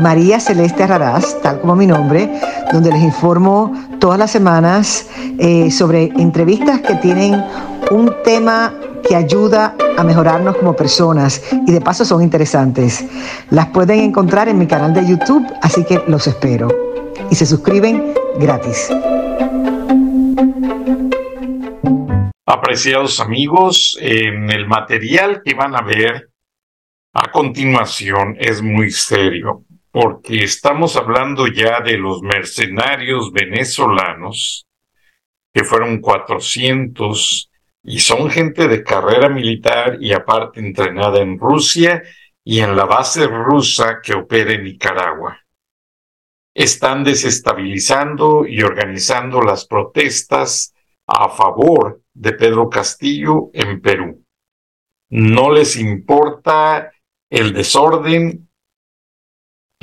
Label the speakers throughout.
Speaker 1: María Celeste Raraz, tal como mi nombre, donde les informo todas las semanas eh, sobre entrevistas que tienen un tema que ayuda a mejorarnos como personas y de paso son interesantes. Las pueden encontrar en mi canal de YouTube, así que los espero. Y se suscriben gratis.
Speaker 2: Apreciados amigos, en el material que van a ver a continuación es muy serio porque estamos hablando ya de los mercenarios venezolanos, que fueron 400 y son gente de carrera militar y aparte entrenada en Rusia y en la base rusa que opera en Nicaragua. Están desestabilizando y organizando las protestas a favor de Pedro Castillo en Perú. No les importa el desorden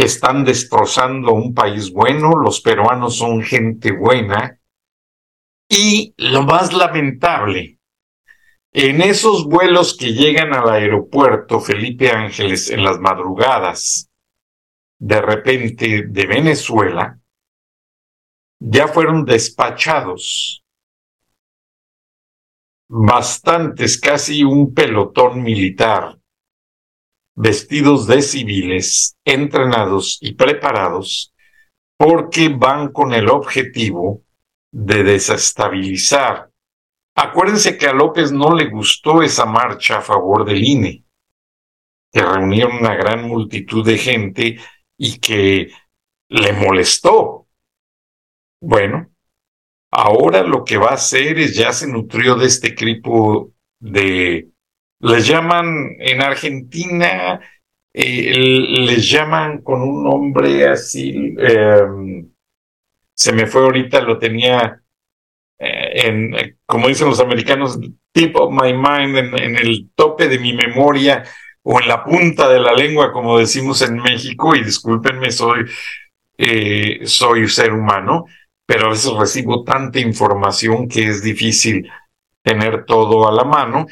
Speaker 2: están destrozando un país bueno, los peruanos son gente buena. Y lo más lamentable, en esos vuelos que llegan al aeropuerto Felipe Ángeles en las madrugadas, de repente de Venezuela, ya fueron despachados bastantes, casi un pelotón militar vestidos de civiles, entrenados y preparados, porque van con el objetivo de desestabilizar. Acuérdense que a López no le gustó esa marcha a favor del INE, que reunieron una gran multitud de gente y que le molestó. Bueno, ahora lo que va a hacer es ya se nutrió de este tipo de les llaman en Argentina, eh, les llaman con un nombre así, em, se me fue ahorita, lo tenía eh, en, como dicen los americanos, tip of my mind, en, el tope de mi memoria o en la punta de la lengua, como decimos en México, y discúlpenme, soy, eh, soy ser humano, pero a veces recibo tanta información que es difícil tener todo a la mano.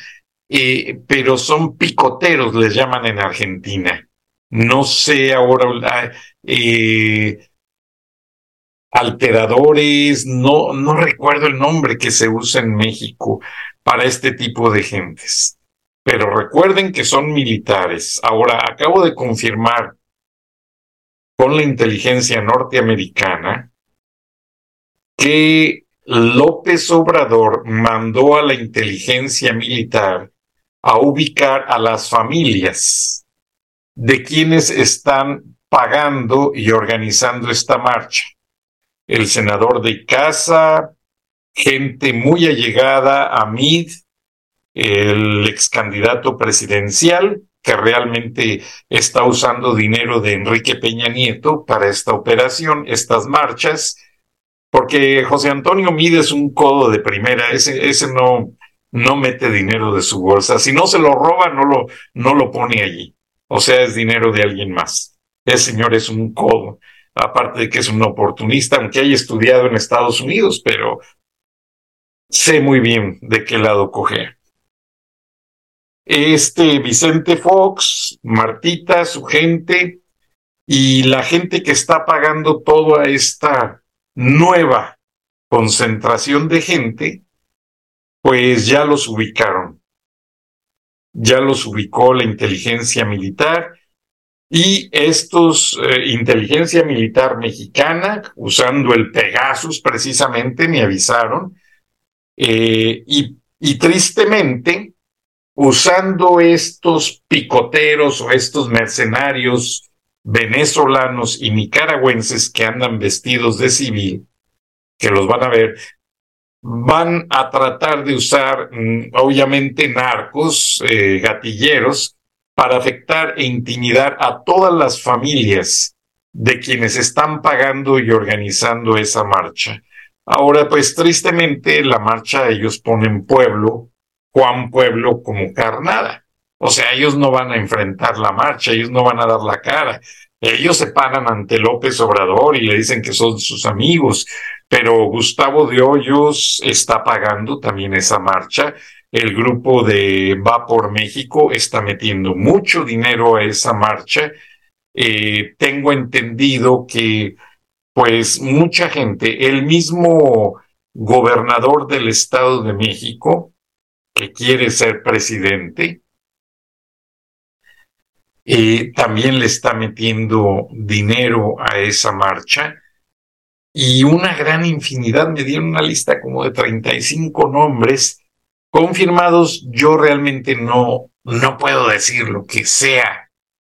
Speaker 2: Eh, pero son picoteros, les llaman en Argentina. No sé ahora, eh, alteradores, no, no recuerdo el nombre que se usa en México para este tipo de gentes. Pero recuerden que son militares. Ahora, acabo de confirmar con la inteligencia norteamericana que López Obrador mandó a la inteligencia militar a ubicar a las familias de quienes están pagando y organizando esta marcha. El senador de casa, gente muy allegada a Mid, el ex candidato presidencial, que realmente está usando dinero de Enrique Peña Nieto para esta operación, estas marchas, porque José Antonio Mid es un codo de primera, ese, ese no, no mete dinero de su bolsa. Si no se lo roba, no lo, no lo pone allí. O sea, es dinero de alguien más. El señor es un codo, aparte de que es un oportunista, aunque haya estudiado en Estados Unidos, pero sé muy bien de qué lado coger. Este Vicente Fox, Martita, su gente y la gente que está pagando toda esta nueva concentración de gente, pues ya los ubicaron. Ya los ubicó la inteligencia militar y estos, eh, inteligencia militar mexicana, usando el Pegasus precisamente, me avisaron, eh, y, y tristemente, usando estos picoteros o estos mercenarios venezolanos y nicaragüenses que andan vestidos de civil, que los van a ver, van a tratar de usar, mm, obviamente, narcos, eh, gatilleros, para afectar e intimidar a todas las familias de quienes están pagando y organizando esa marcha. Ahora, pues tristemente, la marcha ellos ponen pueblo, Juan Pueblo como carnada. O sea, ellos no van a enfrentar la marcha, ellos no van a dar la cara. Ellos se paran ante López Obrador y le dicen que son sus amigos, pero Gustavo de Hoyos está pagando también esa marcha. El grupo de Va por México está metiendo mucho dinero a esa marcha eh, tengo entendido que pues mucha gente, el mismo gobernador del Estado de México, que quiere ser presidente, eh, también le está metiendo dinero a esa marcha y una gran infinidad, me dieron una lista como de 35 nombres confirmados. Yo realmente no, no puedo decir lo que sea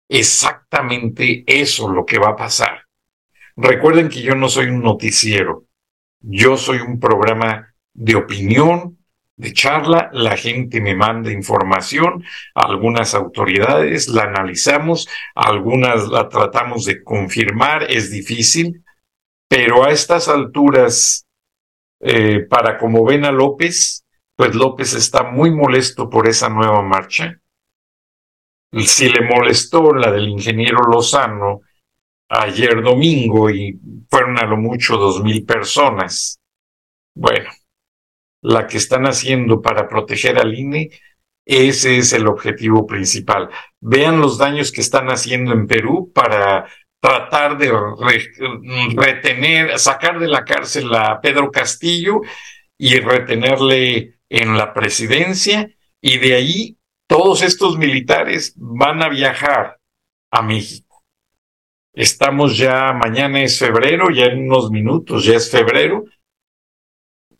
Speaker 2: exactamente eso lo que va a pasar. Recuerden que yo no soy un noticiero, yo soy un programa de opinión, de charla, la gente me manda información, algunas autoridades la analizamos, algunas la tratamos de confirmar, es difícil, pero a estas alturas, eh, para como ven a López, pues López está muy molesto por esa nueva marcha si le molestó la del ingeniero Lozano ayer domingo y fueron a lo mucho dos mil personas. Bueno, la que están haciendo para proteger al INE, ese es el objetivo principal. Vean los daños que están haciendo en Perú para tratar de retener, sacar de la cárcel a Pedro Castillo y retenerle en la presidencia y de ahí todos estos militares van a viajar a México. Estamos ya, mañana es febrero, ya en unos minutos ya es febrero,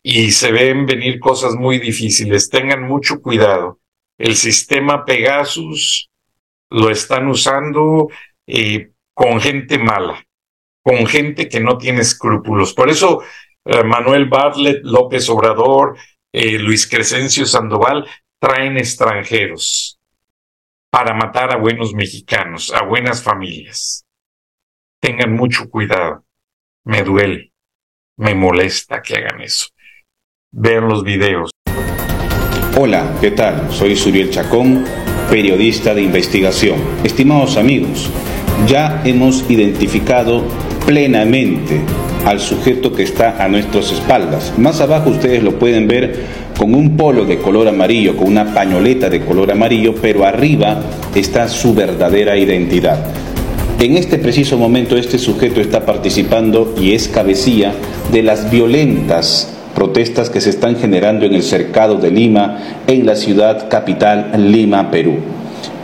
Speaker 2: y se ven venir cosas muy difíciles. Tengan mucho cuidado. El sistema Pegasus lo están usando eh, con gente mala, con gente que no tiene escrúpulos. Por eso eh, Manuel Bartlett, López Obrador, eh, Luis Crescencio Sandoval traen extranjeros para matar a buenos mexicanos, a buenas familias. Tengan mucho cuidado. Me duele, me molesta que hagan eso. Vean los videos.
Speaker 3: Hola, ¿qué tal? Soy Suriel Chacón, periodista de investigación. Estimados amigos, ya hemos identificado plenamente al sujeto que está a nuestras espaldas. Más abajo ustedes lo pueden ver con un polo de color amarillo, con una pañoleta de color amarillo, pero arriba está su verdadera identidad. En este preciso momento este sujeto está participando y es cabecilla de las violentas protestas que se están generando en el cercado de Lima, en la ciudad capital Lima, Perú.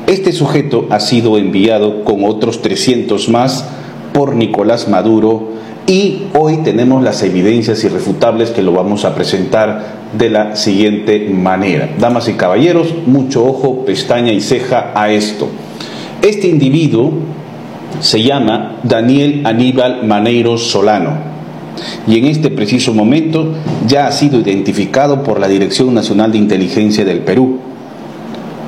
Speaker 3: Este sujeto ha sido enviado con otros 300 más por Nicolás Maduro y hoy tenemos las evidencias irrefutables que lo vamos a presentar de la siguiente manera. Damas y caballeros, mucho ojo, pestaña y ceja a esto. Este individuo se llama Daniel Aníbal Maneiro Solano y en este preciso momento ya ha sido identificado por la Dirección Nacional de Inteligencia del Perú.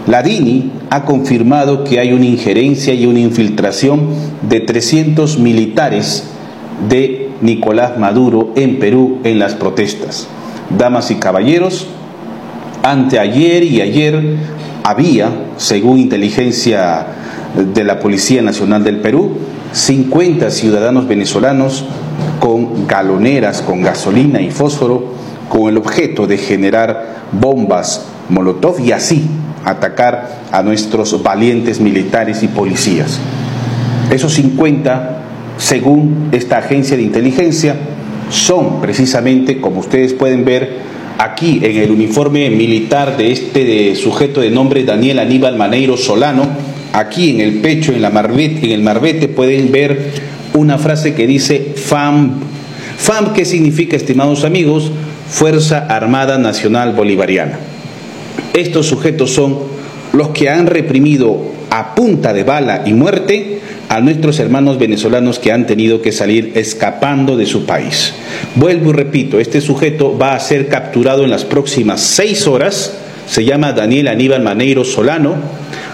Speaker 3: La DINI ha confirmado que hay una injerencia y una infiltración de 300 militares de Nicolás Maduro en Perú en las protestas. Damas y caballeros, anteayer y ayer había, según inteligencia de la Policía Nacional del Perú, 50 ciudadanos venezolanos con galoneras con gasolina y fósforo con el objeto de generar bombas Molotov y así atacar a nuestros valientes militares y policías. Esos 50 según esta agencia de inteligencia, son precisamente, como ustedes pueden ver aquí en el uniforme militar de este sujeto de nombre Daniel Aníbal Maneiro Solano, aquí en el pecho, en, la marbete, en el marbete, pueden ver una frase que dice FAM. FAM, ¿qué significa, estimados amigos? Fuerza Armada Nacional Bolivariana. Estos sujetos son los que han reprimido a punta de bala y muerte a nuestros hermanos venezolanos que han tenido que salir escapando de su país. Vuelvo y repito, este sujeto va a ser capturado en las próximas seis horas, se llama Daniel Aníbal Maneiro Solano.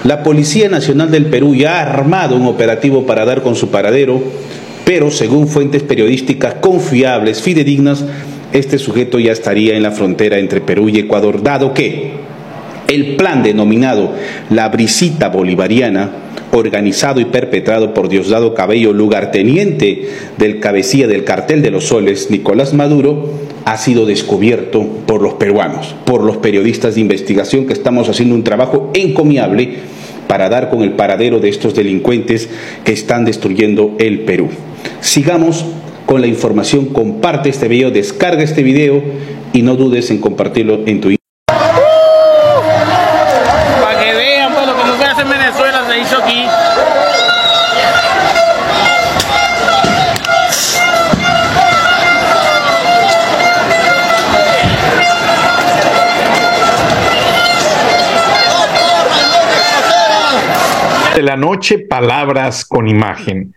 Speaker 3: La Policía Nacional del Perú ya ha armado un operativo para dar con su paradero pero según fuentes periodísticas confiables, fidedignas, este sujeto ya estaría en la frontera entre Perú y Ecuador, dado que el plan denominado la brisita bolivariana, organizado y perpetrado por Diosdado Cabello, lugarteniente del cabecilla del cartel de los soles, Nicolás Maduro, ha sido descubierto por los peruanos, por los periodistas de investigación que estamos haciendo un trabajo encomiable para dar con el paradero de estos delincuentes que están destruyendo el Perú. Sigamos con la información, comparte este video, descarga este video y no dudes en compartirlo en tu
Speaker 2: la noche, palabras con imagen.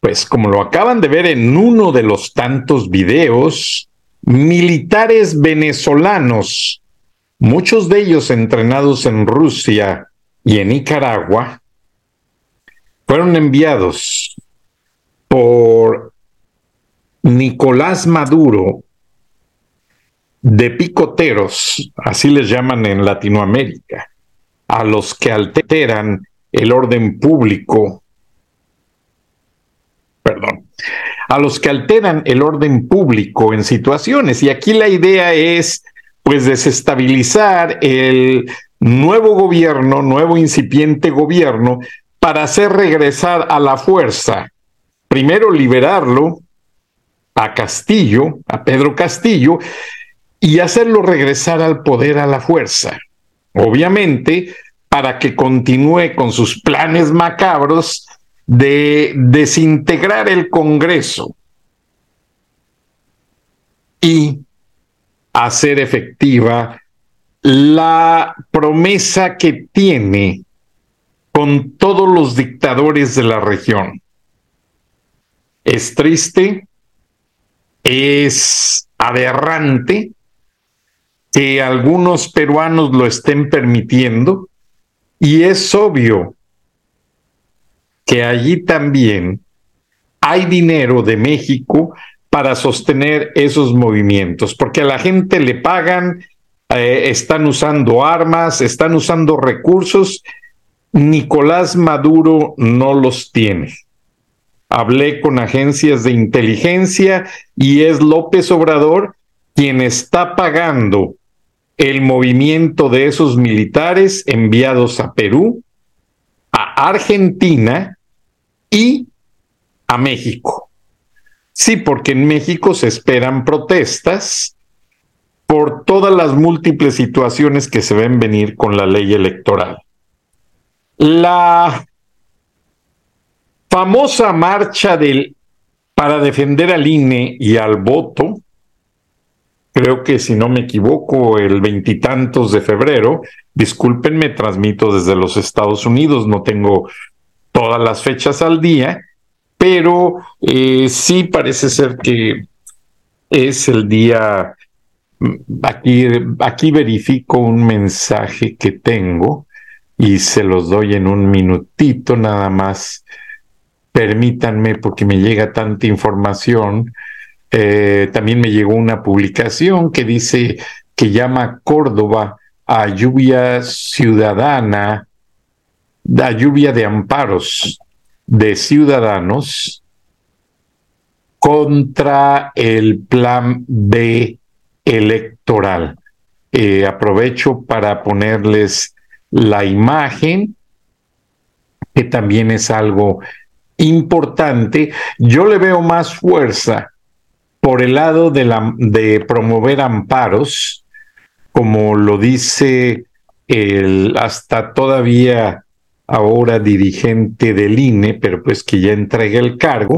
Speaker 2: Pues como lo acaban de ver en uno de los tantos videos, militares venezolanos, muchos de ellos entrenados en Rusia y en Nicaragua, fueron enviados por Nicolás Maduro de picoteros, así les llaman en Latinoamérica, a los que alteran el orden público, perdón, a los que alteran el orden público en situaciones. Y aquí la idea es, pues, desestabilizar el nuevo gobierno, nuevo incipiente gobierno, para hacer regresar a la fuerza. Primero liberarlo a Castillo, a Pedro Castillo, y hacerlo regresar al poder a la fuerza. Obviamente, para que continúe con sus planes macabros de desintegrar el Congreso y hacer efectiva la promesa que tiene con todos los dictadores de la región. Es triste, es aberrante que algunos peruanos lo estén permitiendo, y es obvio que allí también hay dinero de México para sostener esos movimientos, porque a la gente le pagan, eh, están usando armas, están usando recursos. Nicolás Maduro no los tiene. Hablé con agencias de inteligencia y es López Obrador quien está pagando el movimiento de esos militares enviados a Perú, a Argentina y a México. Sí, porque en México se esperan protestas por todas las múltiples situaciones que se ven venir con la ley electoral. La famosa marcha del para defender al INE y al voto creo que si no me equivoco, el veintitantos de febrero. Discúlpenme, transmito desde los Estados Unidos, no tengo todas las fechas al día, pero eh, sí parece ser que es el día. Mm, aquí, aquí verifico un mensaje que tengo y se los doy en un minutito nada más. Permítanme porque me llega tanta información eh, también me llegó una publicación que dice que llama Córdoba a lluvia ciudadana, a lluvia de amparos de ciudadanos contra el plan B electoral. Eh, aprovecho para ponerles la imagen, que también es algo importante. Yo le veo más fuerza por el lado de, la, de promover amparos, como lo dice el hasta todavía ahora dirigente del INE, pero pues que ya entrega el cargo,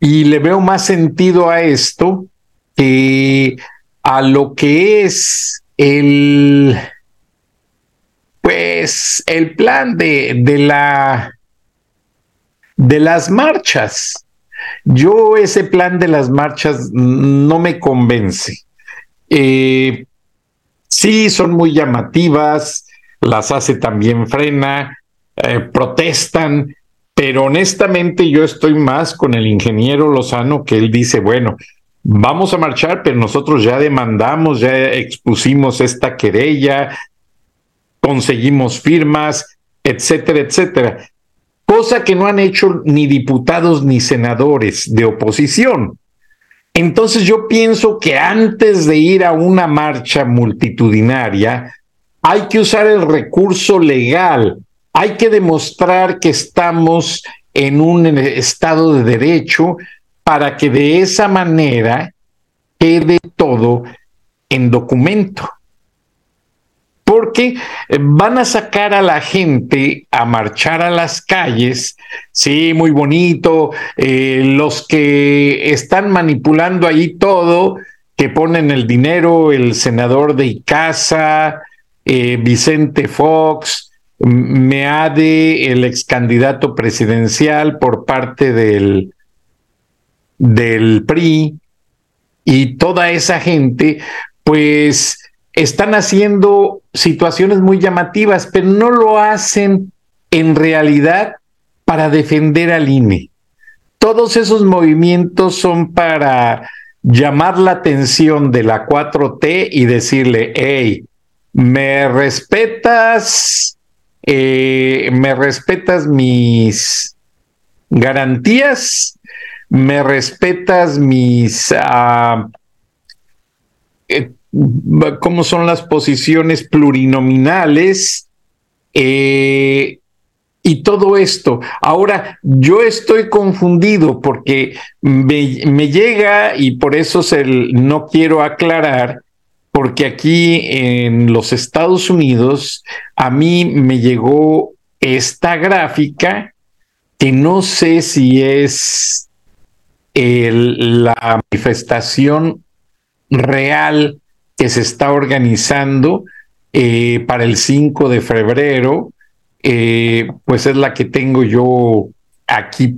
Speaker 2: y le veo más sentido a esto que a lo que es el pues el plan de, de la de las marchas yo ese plan de las marchas no me convence. Eh, sí, son muy llamativas, las hace también frena, eh, protestan, Pero honestamente yo estoy más con el ingeniero Lozano que él dice, bueno, vamos a marchar, pero nosotros ya demandamos, ya expusimos esta querella, conseguimos firmas, etcétera, etcétera. Cosa que no han hecho ni diputados ni senadores de oposición. Entonces yo pienso que antes de ir a una marcha multitudinaria, hay que usar el recurso legal, hay que demostrar que estamos en un estado de derecho para que de esa manera quede todo en documento. Porque eh, van a sacar a la gente a marchar a las calles, sí, muy bonito, eh, los que están manipulando ahí todo, que ponen el dinero, el senador de Icaza, eh, Vicente Fox, Meade, el ex candidato presidencial por parte del, del PRI y toda esa gente, pues están haciendo situaciones muy llamativas, pero no lo hacen en realidad para defender al INE. Todos esos movimientos son para llamar la atención de la 4T y decirle, hey, me respetas, eh, me respetas mis garantías, me respetas mis, uh, cómo son las posiciones plurinominales eh, y todo esto. Ahora, yo estoy confundido porque me, llega y por eso se, no quiero aclarar, porque aquí en los Estados Unidos a mí me llegó esta gráfica que no sé si es la manifestación real que se está organizando eh, para el 5 de febrero, eh, pues es la que tengo yo aquí.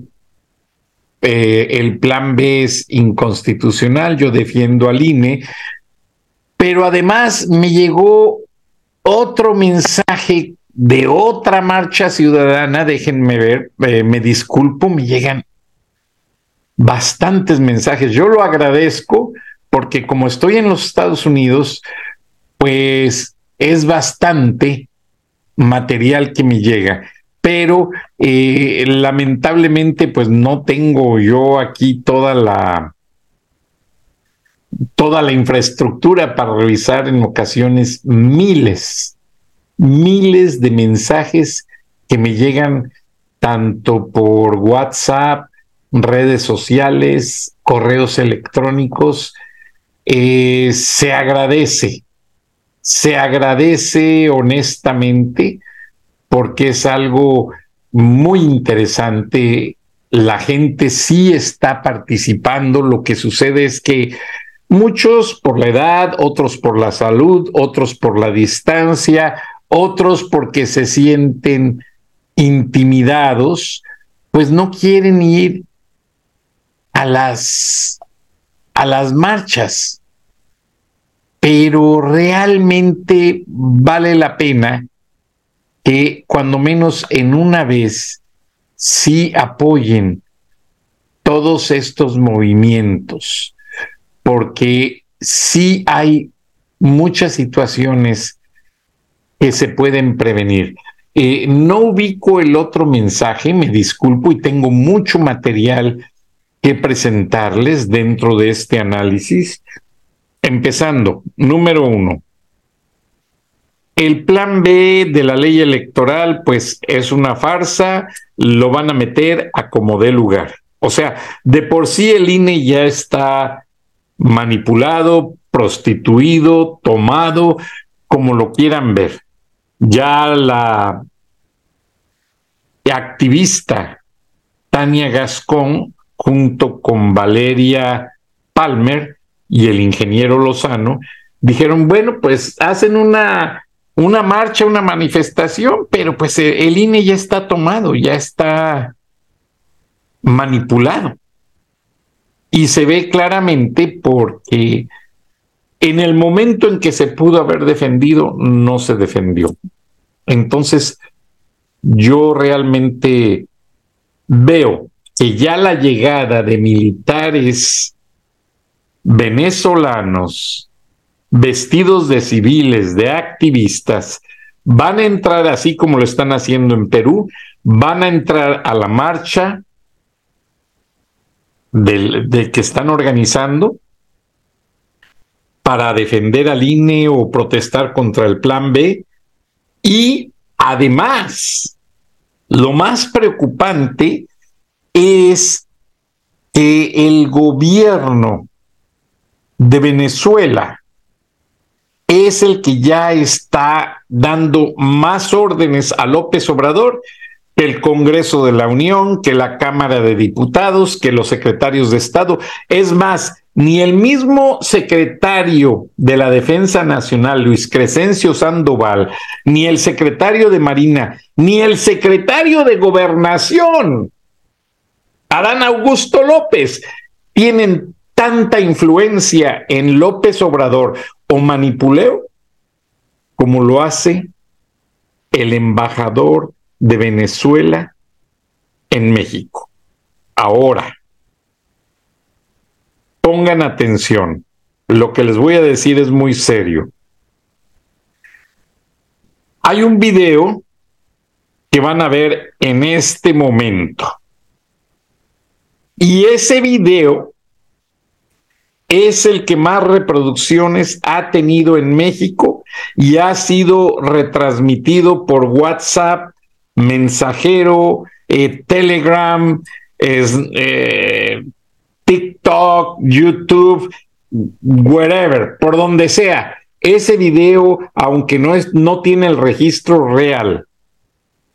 Speaker 2: Eh, el plan B es inconstitucional, yo defiendo al INE, pero además me llegó otro mensaje de otra marcha ciudadana, déjenme ver, me disculpo, me llegan bastantes mensajes. Yo lo agradezco porque como estoy en los Estados Unidos, pues es bastante material que me llega. Pero eh, lamentablemente, pues no tengo yo aquí toda la toda la infraestructura para revisar en ocasiones miles, miles de mensajes que me llegan tanto por WhatsApp, redes sociales, correos electrónicos, eh, se agradece, se agradece honestamente porque es algo muy interesante. La gente sí está participando. Lo que sucede es que muchos por la edad, otros por la salud, otros por la distancia, otros porque se sienten intimidados, pues no quieren ir a las a las marchas, pero realmente vale la pena que cuando menos en una vez sí apoyen todos estos movimientos, porque sí hay muchas situaciones que se pueden prevenir. Eh, no ubico el otro mensaje, me disculpo y tengo mucho material que presentarles dentro de este análisis. Empezando, número uno, el plan B de la ley electoral, pues es una farsa, lo van a meter a como dé lugar. O sea, de por sí el INE ya está manipulado, prostituido, tomado, como lo quieran ver. Ya la activista Tania Gascón junto con Valeria Palmer y el ingeniero Lozano, dijeron, bueno, pues hacen una, una marcha, una manifestación, pero pues eh, el INE ya está tomado, ya está manipulado. Y se ve claramente porque en el momento en que se pudo haber defendido, no se defendió. Entonces, yo realmente veo que ya la llegada de militares venezolanos vestidos de civiles, de activistas, van a entrar así como lo están haciendo en Perú, van a entrar a la marcha de que están organizando para defender al INE o protestar contra el plan B. Y además, lo más preocupante es que el gobierno de Venezuela es el que ya está dando más órdenes a López Obrador que el Congreso de la Unión, que la Cámara de Diputados, que los secretarios de Estado. Es más, ni el mismo secretario de la Defensa Nacional, Luis Crescencio Sandoval, ni el secretario de Marina, ni el secretario de Gobernación, Adán Augusto López, tienen tanta influencia en López Obrador o manipuleo como lo hace el embajador de Venezuela en México. Ahora, pongan atención, lo que les voy a decir es muy serio. Hay un video que van a ver en este momento. Y ese video es el que más reproducciones ha tenido en México y ha sido retransmitido por WhatsApp, mensajero, eh, Telegram, eh, TikTok, YouTube, wherever, por donde sea. Ese video, aunque no, es, no tiene el registro real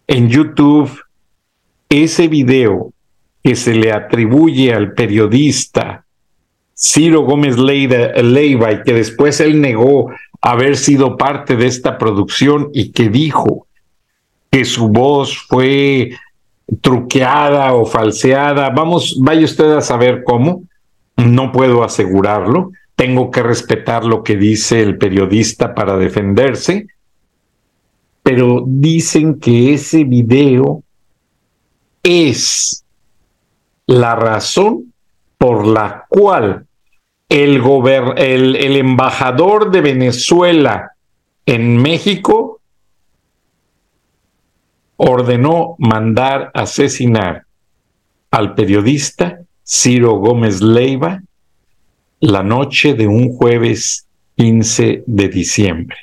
Speaker 2: en YouTube, ese video que se le atribuye al periodista Ciro Gómez Leiva y que después él negó haber sido parte de esta producción y que dijo que su voz fue truqueada o falseada. Vamos, vaya usted a saber cómo. No puedo asegurarlo. Tengo que respetar lo que dice el periodista para defenderse. Pero dicen que ese video es la razón por la cual el, embajador de Venezuela en México ordenó mandar asesinar al periodista Ciro Gómez Leiva la noche de un jueves 15 de diciembre.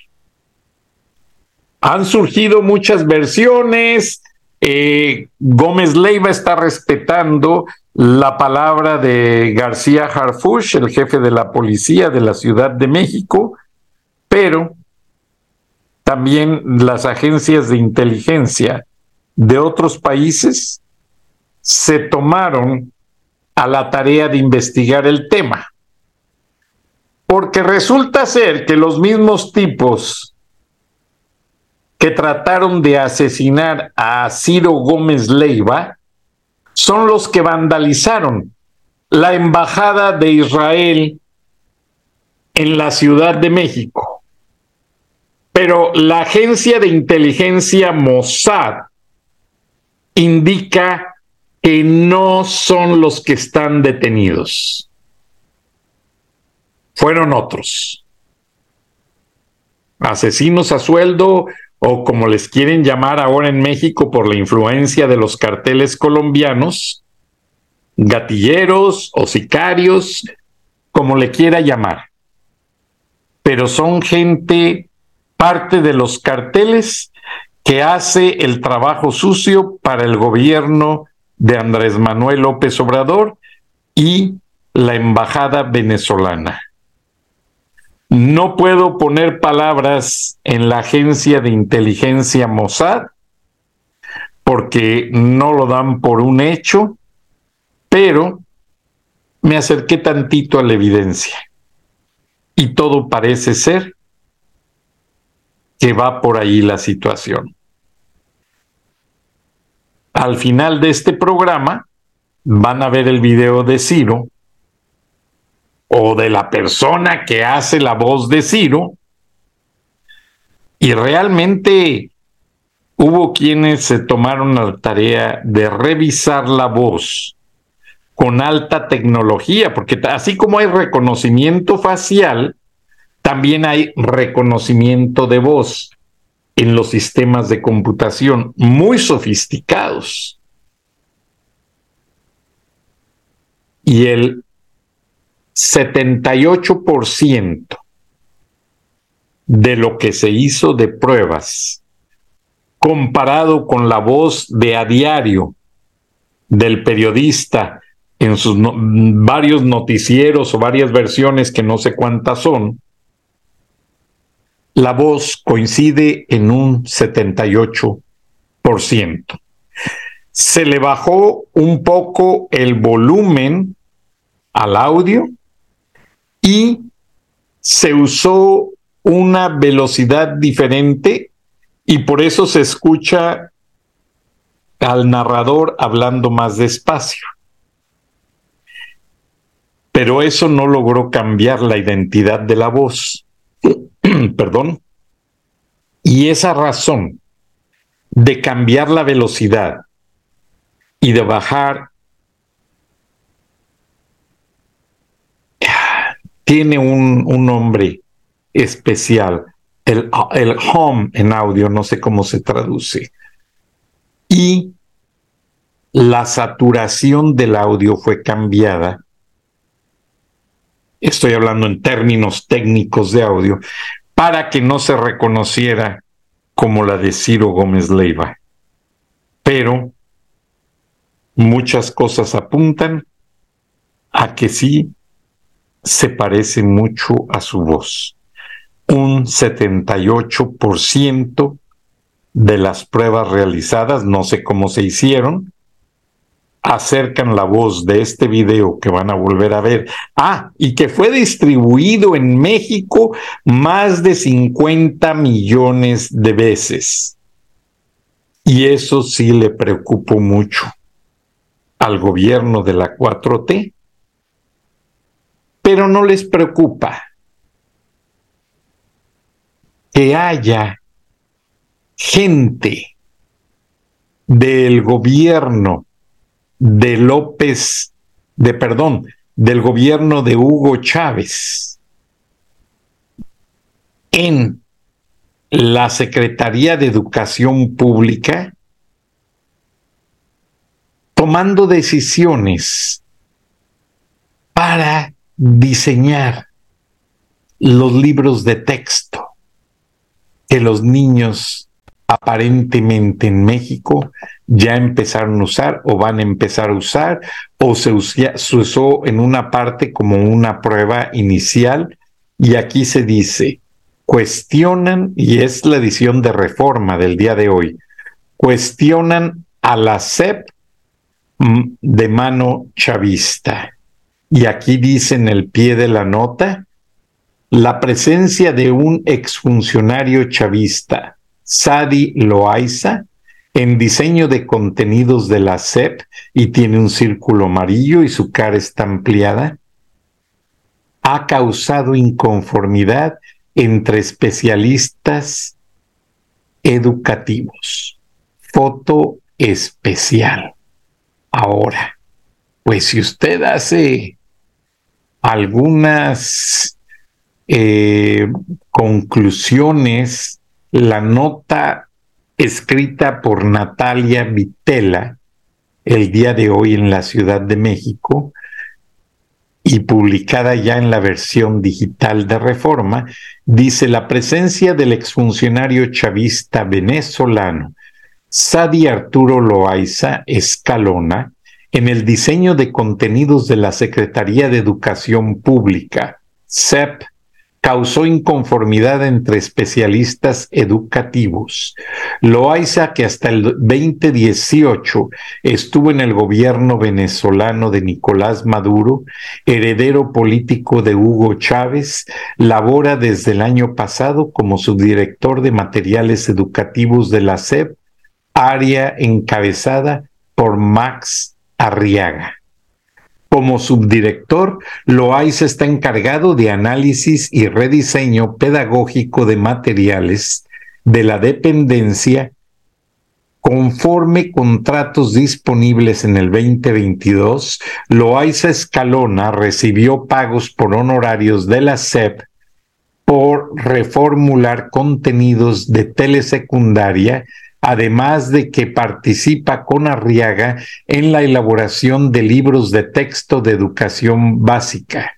Speaker 2: Han surgido muchas versiones. Eh, Gómez Leiva está respetando la palabra de García Harfush, el jefe de la policía de la Ciudad de México, pero también las agencias de inteligencia de otros países se tomaron a la tarea de investigar el tema. Porque resulta ser que los mismos tipos que trataron de asesinar a Ciro Gómez Leiva son los que vandalizaron la embajada de Israel en la Ciudad de México. Pero la agencia de inteligencia Mossad indica que no son los que están detenidos. Fueron otros. Asesinos a sueldo o como les quieren llamar ahora en México por la influencia de los carteles colombianos, gatilleros o sicarios, como le quiera llamar. Pero son gente, parte de los carteles que hace el trabajo sucio para el gobierno de Andrés Manuel López Obrador y la embajada venezolana. No puedo poner palabras en la agencia de inteligencia Mossad porque no lo dan por un hecho, pero me acerqué tantito a la evidencia y todo parece ser que va por ahí la situación. Al final de este programa van a ver el video de Ciro o de la persona que hace la voz de Ciro. Y realmente hubo quienes se tomaron la tarea de revisar la voz con alta tecnología, porque así como hay reconocimiento facial, también hay reconocimiento de voz en los sistemas de computación muy sofisticados. Y el 78% de lo que se hizo de pruebas comparado con la voz de a diario del periodista en sus varios noticieros o varias versiones que no sé cuántas son, la voz coincide en un 78%. Se le bajó un poco el volumen al audio y se usó una velocidad diferente y por eso se escucha al narrador hablando más despacio. Pero eso no logró cambiar la identidad de la voz. Perdón. Y esa razón de cambiar la velocidad y de bajar tiene un, un nombre especial. El, el home en audio, no sé cómo se traduce. Y la saturación del audio fue cambiada. Estoy hablando en términos técnicos de audio, para que no se reconociera como la de Ciro Gómez Leiva. Pero muchas cosas apuntan a que sí se parece mucho a su voz. Un 78% de las pruebas realizadas, no sé cómo se hicieron, acercan la voz de este video que van a volver a ver. Ah, y que fue distribuido en México más de 50 millones de veces. Y eso sí le preocupó mucho al gobierno de la 4T pero no les preocupa que haya gente del gobierno de López, de perdón, del gobierno de Hugo Chávez en la Secretaría de Educación Pública tomando decisiones para diseñar los libros de texto que los niños aparentemente en México ya empezaron a usar o van a empezar a usar o se, usó en una parte como una prueba inicial y aquí se dice, cuestionan, y es la edición de reforma del día de hoy, cuestionan a la SEP mm, de mano chavista y aquí dice en el pie de la nota, la presencia de un exfuncionario chavista, Sadi Loaiza, en diseño de contenidos de la SEP y tiene un círculo amarillo y su cara está ampliada, ha causado inconformidad entre especialistas educativos. Foto especial. Ahora, pues si usted hace algunas eh, conclusiones, la nota escrita por Natalia Vitela el día de hoy en la Ciudad de México y publicada ya en la versión digital de Reforma, dice la presencia del exfuncionario chavista venezolano Sadi Arturo Loaiza Escalona en el diseño de contenidos de la Secretaría de Educación Pública, SEP, causó inconformidad entre especialistas educativos. Loaiza, que hasta el 2018 estuvo en el gobierno venezolano de Nicolás Maduro, heredero político de Hugo Chávez, labora desde el año pasado como subdirector de materiales educativos de la SEP, área encabezada por Max Arriaga. Como subdirector, Loaiza está encargado de análisis y rediseño pedagógico de materiales de la dependencia Conforme contratos disponibles en el 2022, Loaiza Escalona recibió pagos por honorarios de la SEP por reformular contenidos de telesecundaria, además de que participa con Arriaga en la elaboración de libros de texto de educación básica.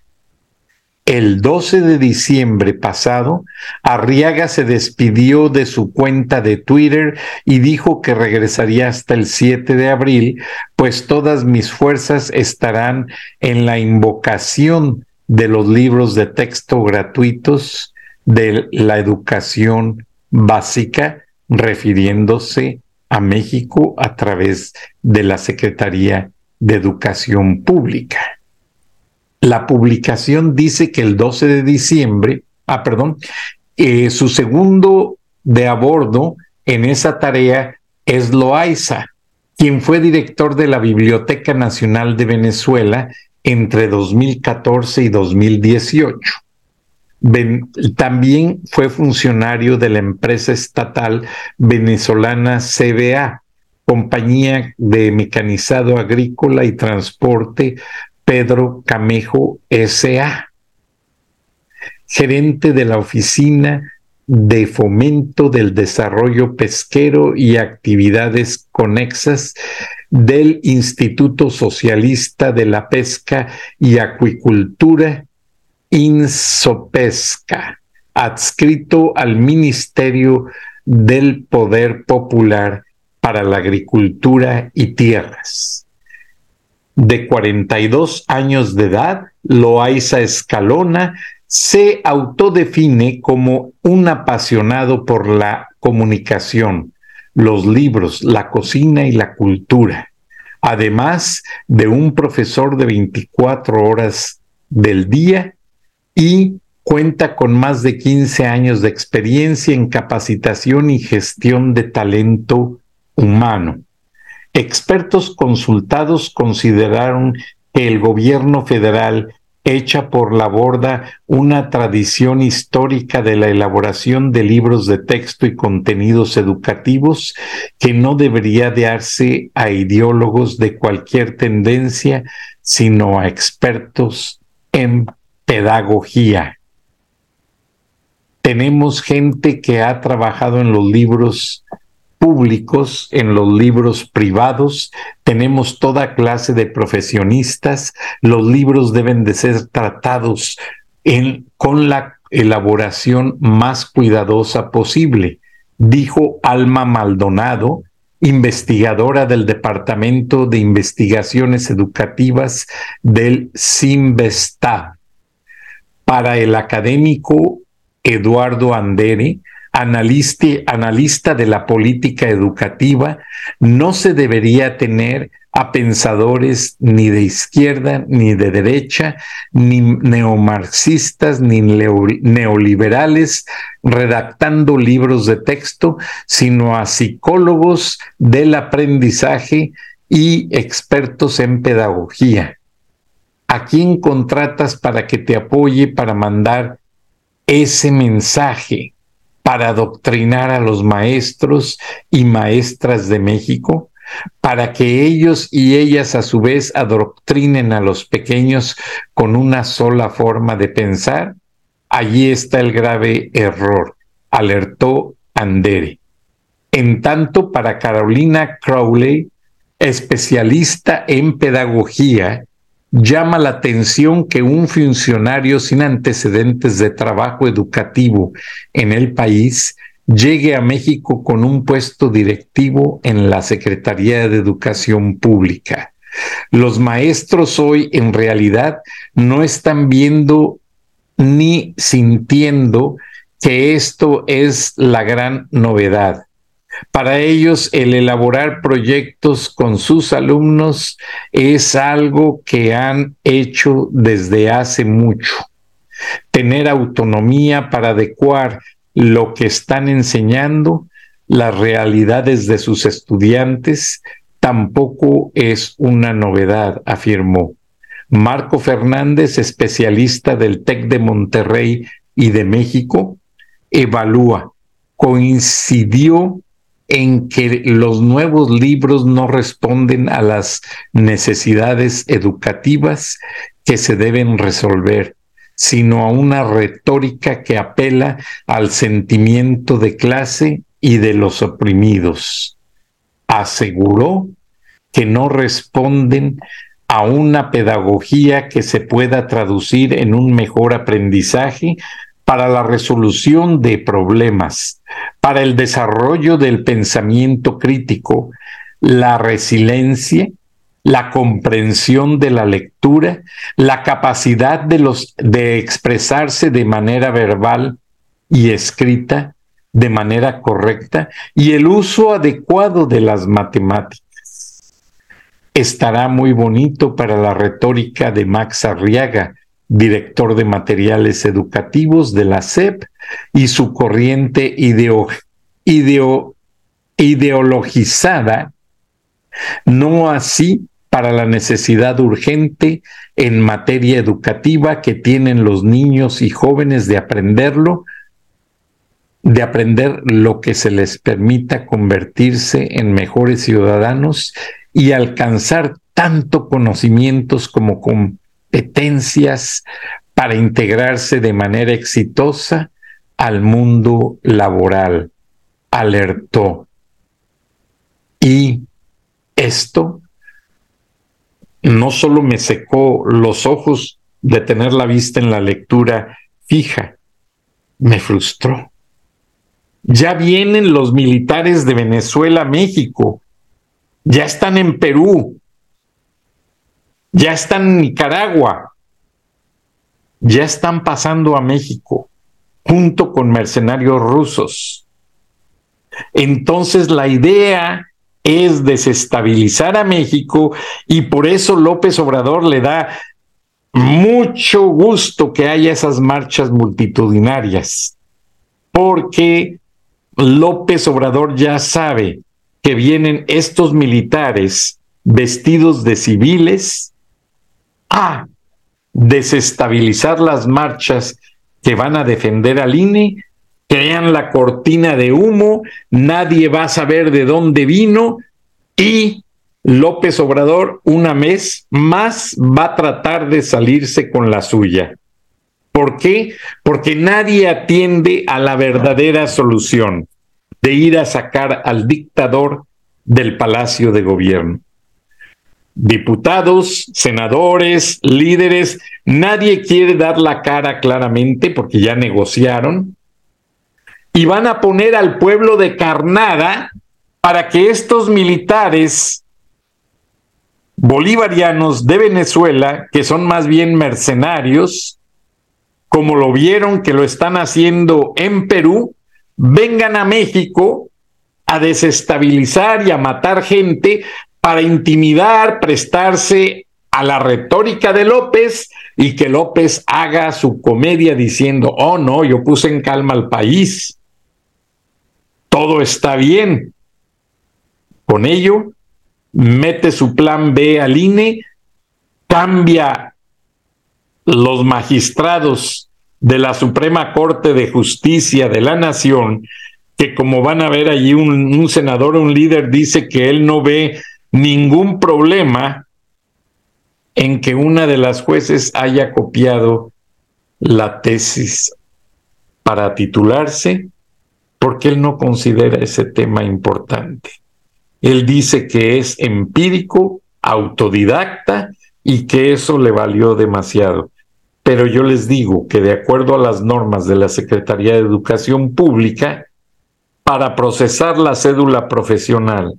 Speaker 2: El 12 de diciembre pasado, Arriaga se despidió de su cuenta de Twitter y dijo que regresaría hasta el 7 de abril, pues todas mis fuerzas estarán en la invocación de los libros de texto gratuitos de la educación básica, refiriéndose a México a través de la Secretaría de Educación Pública. La publicación dice que el 12 de diciembre, ah, perdón, eh, su segundo de a bordo en esa tarea es Loaiza, quien fue director de la Biblioteca Nacional de Venezuela entre 2014 y 2018. También fue funcionario de la empresa estatal venezolana CBA, Compañía de Mecanizado Agrícola y Transporte Pedro Camejo S.A., gerente de la Oficina de Fomento del Desarrollo Pesquero y Actividades Conexas del Instituto Socialista de la Pesca y Acuicultura, INSOPESCA, adscrito al Ministerio del Poder Popular para la Agricultura y Tierras. De 42 años de edad, Loaiza Escalona, se autodefine como un apasionado por la comunicación, los libros, la cocina y la cultura, además de un profesor de 24 horas del día y cuenta con más de 15 años de experiencia en capacitación y gestión de talento humano. Expertos consultados consideraron que el gobierno federal echa por la borda una tradición histórica de la elaboración de libros de texto y contenidos educativos que no debería darse a ideólogos de cualquier tendencia, sino a expertos en pedagogía. Tenemos gente que ha trabajado en los libros públicos, en los libros privados, tenemos toda clase de profesionistas, los libros deben de ser tratados en, con la elaboración más cuidadosa posible, dijo Alma Maldonado, investigadora del Departamento de Investigaciones Educativas del CIMBESTA. Para el académico Eduardo Andere, analista de la política educativa, no se debería tener a pensadores ni de izquierda, ni de derecha, ni neomarxistas, ni neoliberales redactando libros de texto, sino a psicólogos del aprendizaje y expertos en pedagogía. ¿A quién contratas para que te apoye para mandar ese mensaje? para adoctrinar a los maestros y maestras de México, para que ellos y ellas a su vez adoctrinen a los pequeños con una sola forma de pensar, allí está el grave error, alertó Andere. En tanto, para Carolina Crowley, especialista en pedagogía, llama la atención que un funcionario sin antecedentes de trabajo educativo en el país llegue a México con un puesto directivo en la Secretaría de Educación Pública. Los maestros hoy en realidad no están viendo ni sintiendo que esto es la gran novedad. Para ellos, el elaborar proyectos con sus alumnos es algo que han hecho desde hace mucho. Tener autonomía para adecuar lo que están enseñando, las realidades de sus estudiantes, tampoco es una novedad, afirmó. Marco Fernández, especialista del TEC de Monterrey y de México, evalúa, coincidió en que los nuevos libros no responden a las necesidades educativas que se deben resolver, sino a una retórica que apela al sentimiento de clase y de los oprimidos. Aseguró que no responden a una pedagogía que se pueda traducir en un mejor aprendizaje para la resolución de problemas, para el desarrollo del pensamiento crítico, la resiliencia, la comprensión de la lectura, la capacidad de los de expresarse de manera verbal y escrita de manera correcta y el uso adecuado de las matemáticas. Estará muy bonito para la retórica de Max Arriaga, director de materiales educativos de la SEP, y su corriente ideologizada, no así para la necesidad urgente en materia educativa que tienen los niños y jóvenes de aprenderlo, de aprender lo que se les permita convertirse en mejores ciudadanos y alcanzar tanto conocimientos como competencias para integrarse de manera exitosa al mundo laboral, alertó. Y esto no solo me secó los ojos de tener la vista en la lectura fija, me frustró. Ya vienen los militares de Venezuela a México ya están en Perú, ya están en Nicaragua, ya están pasando a México junto con mercenarios rusos. Entonces la idea es desestabilizar a México y por eso López Obrador le da mucho gusto que haya esas marchas multitudinarias, porque López Obrador ya sabe que vienen estos militares vestidos de civiles desestabilizar las marchas que van a defender al INE, crean la cortina de humo, nadie va a saber de dónde vino y López Obrador una vez más va a tratar de salirse con la suya. ¿Por qué? Porque nadie atiende a la verdadera solución de ir a sacar al dictador del Palacio de Gobierno. Diputados, senadores, líderes, nadie quiere dar la cara claramente porque ya negociaron y van a poner al pueblo de carnada para que estos militares bolivarianos de Venezuela, que son más bien mercenarios, como lo vieron que lo están haciendo en Perú, vengan a México a desestabilizar y a matar gente para intimidar, prestarse a la retórica de López y que López haga su comedia diciendo, oh no, yo puse en calma al país, todo está bien. Con ello, mete su plan B al INE, cambia los magistrados de la Suprema Corte de Justicia de la Nación, que como van a ver allí un, senador, un líder dice que él no ve ningún problema en que una de las jueces haya copiado la tesis para titularse, porque él no considera ese tema importante. Él dice que es empírico, autodidacta y que eso le valió demasiado pero yo les digo que de acuerdo a las normas de la Secretaría de Educación Pública, para procesar la cédula profesional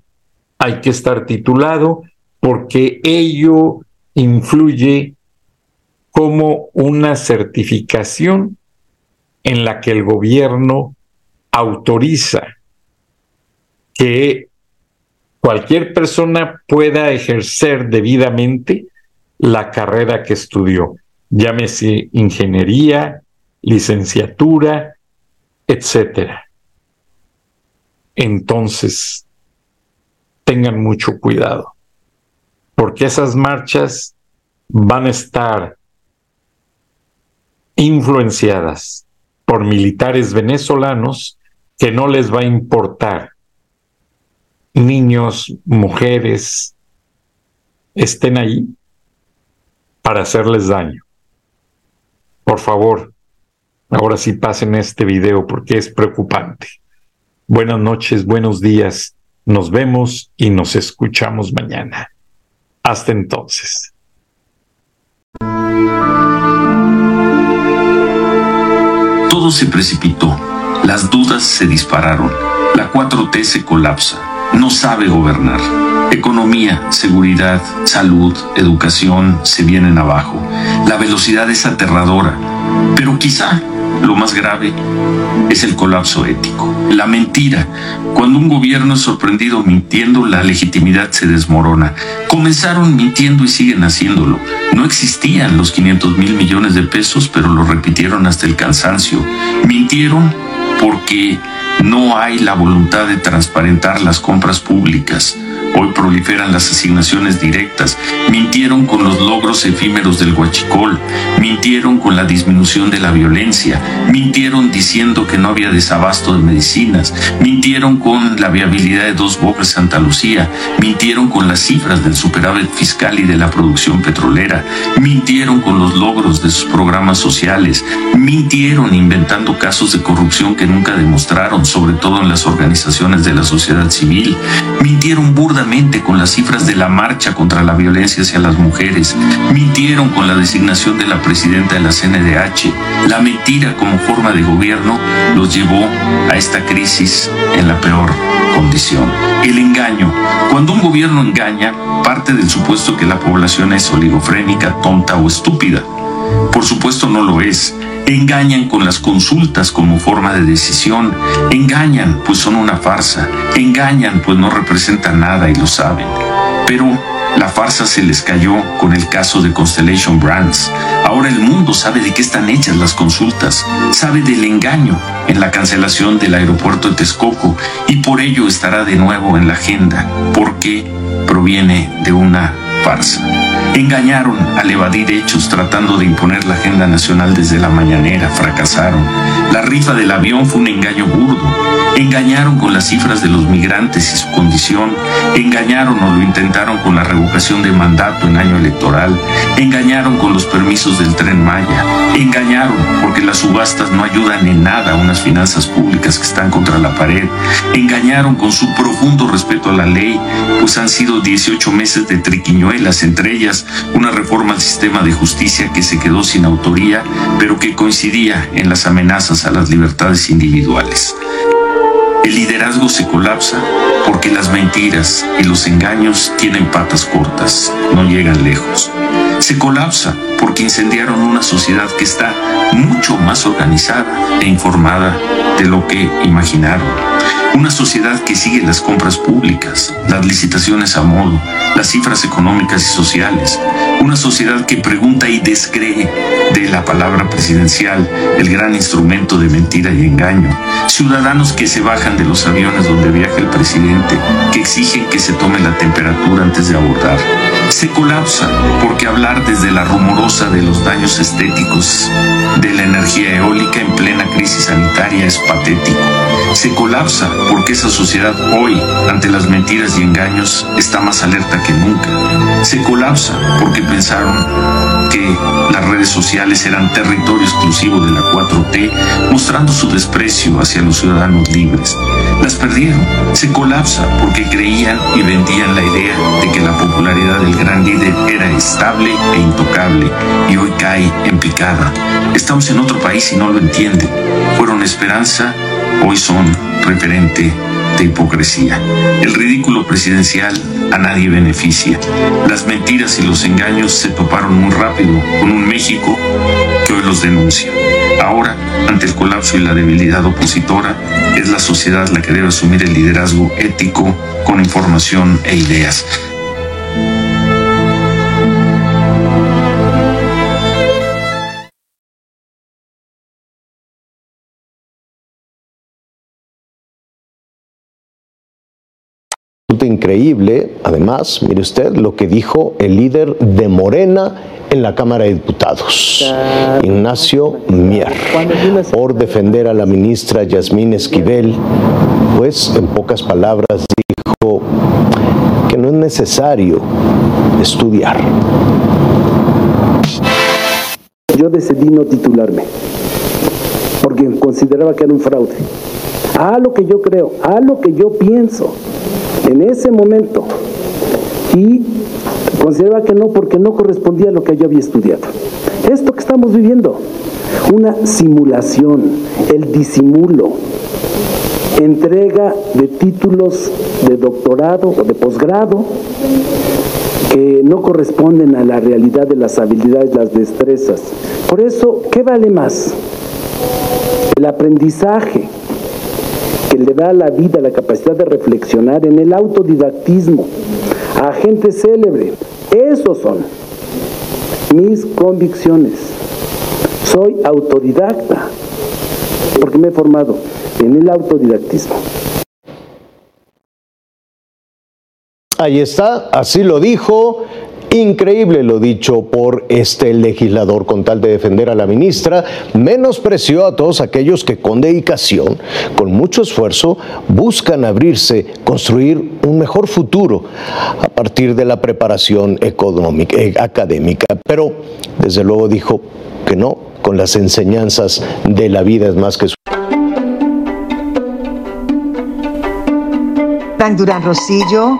Speaker 2: hay que estar titulado porque ello influye como una certificación en la que el gobierno autoriza que cualquier persona pueda ejercer debidamente la carrera que estudió llámese ingeniería, licenciatura, etcétera. Entonces, tengan mucho cuidado, porque esas marchas van a estar influenciadas por militares venezolanos que no les va a importar niños, mujeres, estén ahí para hacerles daño. Por favor, ahora sí pasen este video porque es preocupante. Buenas noches, buenos días. Nos vemos y nos escuchamos mañana. Hasta entonces.
Speaker 4: Todo se precipitó, las dudas se dispararon, la 4T se colapsa, no sabe gobernar. Economía, seguridad, salud, educación se vienen abajo. La velocidad es aterradora, pero quizá lo más grave es el colapso ético, la mentira. Cuando un gobierno es sorprendido mintiendo, la legitimidad se desmorona. Comenzaron mintiendo y siguen haciéndolo. No existían los 500 mil millones de pesos, pero lo repitieron hasta el cansancio. Mintieron porque no hay la voluntad de transparentar las compras públicas. Hoy proliferan las asignaciones directas. Mintieron con los logros efímeros del huachicol. Mintieron con la disminución de la violencia. Mintieron diciendo que no había desabasto de medicinas. Mintieron con la viabilidad de dos bocas Santa Lucía. Mintieron con las cifras del superávit fiscal y de la producción petrolera. Mintieron con los logros de sus programas sociales. Mintieron inventando casos de corrupción que nunca demostraron, sobre todo en las organizaciones de la sociedad civil. Mintieron burda con las cifras de la marcha contra la violencia hacia las mujeres, mintieron con la designación de la presidenta de la CNDH. La mentira como forma de gobierno los llevó a esta crisis en la peor condición. El engaño. Cuando un gobierno engaña, parte del supuesto que la población es oligofrénica, tonta o estúpida. Por supuesto no lo es engañan con las consultas como forma de decisión, engañan pues son una farsa, engañan pues no representan nada y lo saben. Pero la farsa se les cayó con el caso de Constellation Brands. Ahora el mundo sabe de qué están hechas las consultas, sabe del engaño en la cancelación del aeropuerto de Texcoco y por ello estará de nuevo en la agenda, porque proviene de una farsa. Engañaron al evadir hechos tratando de imponer la agenda nacional desde la mañanera, fracasaron. La rifa del avión fue un engaño burdo. Engañaron con las cifras de los migrantes y su condición. Engañaron o lo intentaron con la revocación de mandato en año electoral. Engañaron con los permisos del tren Maya. Engañaron porque las subastas no ayudan en nada a unas finanzas públicas que están contra la pared. Engañaron con su profundo respeto a la ley, pues han sido 18 meses de triquiñuelas, entre ellas una reforma al sistema de justicia que se quedó sin autoría, pero que coincidía en las amenazas a las libertades individuales. El liderazgo se colapsa porque las mentiras y los engaños tienen patas cortas, no llegan lejos. Se colapsa porque incendiaron una sociedad que está mucho más organizada e informada de lo que imaginaron. Una sociedad que sigue las compras públicas, las licitaciones a modo, las cifras económicas y sociales. Una sociedad que pregunta y descree de la palabra presidencial, el gran instrumento de mentira y engaño. Ciudadanos que se bajan de los aviones donde viaja el presidente, que exigen que se tome la temperatura antes de abordar. Se colapsa porque hablar desde la rumorosa de los daños estéticos de la energía eólica en plena crisis sanitaria es patético. Se colapsa porque esa sociedad hoy, ante las mentiras y engaños, está más alerta que nunca. Se colapsa porque pensaron que las redes sociales eran territorio exclusivo de la 4T, mostrando su desprecio hacia los ciudadanos libres. Las perdieron. Se colapsa porque creían y vendían la idea de que la popularidad del gran líder era estable e intocable y hoy cae en picada. Estamos en otro país y no lo entienden. Fueron esperanza, hoy son referente de hipocresía. El ridículo presidencial a nadie beneficia. Las mentiras y los engaños se toparon muy rápido con un México que hoy los denuncia. Ahora, ante el colapso y la debilidad opositora, es la sociedad la que debe asumir el liderazgo ético con información e ideas.
Speaker 5: Increíble, además, mire usted lo que dijo el líder de Morena en la Cámara de Diputados, Ignacio Mier, por defender a la ministra Yasmín Esquivel, pues en pocas palabras dijo que no es necesario estudiar.
Speaker 6: Yo decidí no titularme, porque consideraba que era un fraude. A lo que yo creo, a lo que yo pienso en ese momento. Y consideraba que no porque no correspondía a lo que yo había estudiado. Esto que estamos viviendo, una simulación, el disimulo, entrega de títulos de doctorado o de posgrado que no corresponden a la realidad de las habilidades, las destrezas. Por eso, ¿qué vale más? El aprendizaje que le da a la vida la capacidad de reflexionar en el autodidactismo a gente célebre. Esos son mis convicciones. Soy autodidacta porque me he formado en el autodidactismo.
Speaker 5: Ahí está, así lo dijo. Increíble lo dicho por este legislador con tal de defender a la ministra, menospreció a todos aquellos que con dedicación, con mucho esfuerzo, buscan abrirse, construir un mejor futuro a partir de la preparación económica, eh, académica. Pero desde luego dijo que no, con las enseñanzas de la vida es más que su
Speaker 1: Durán Rosillo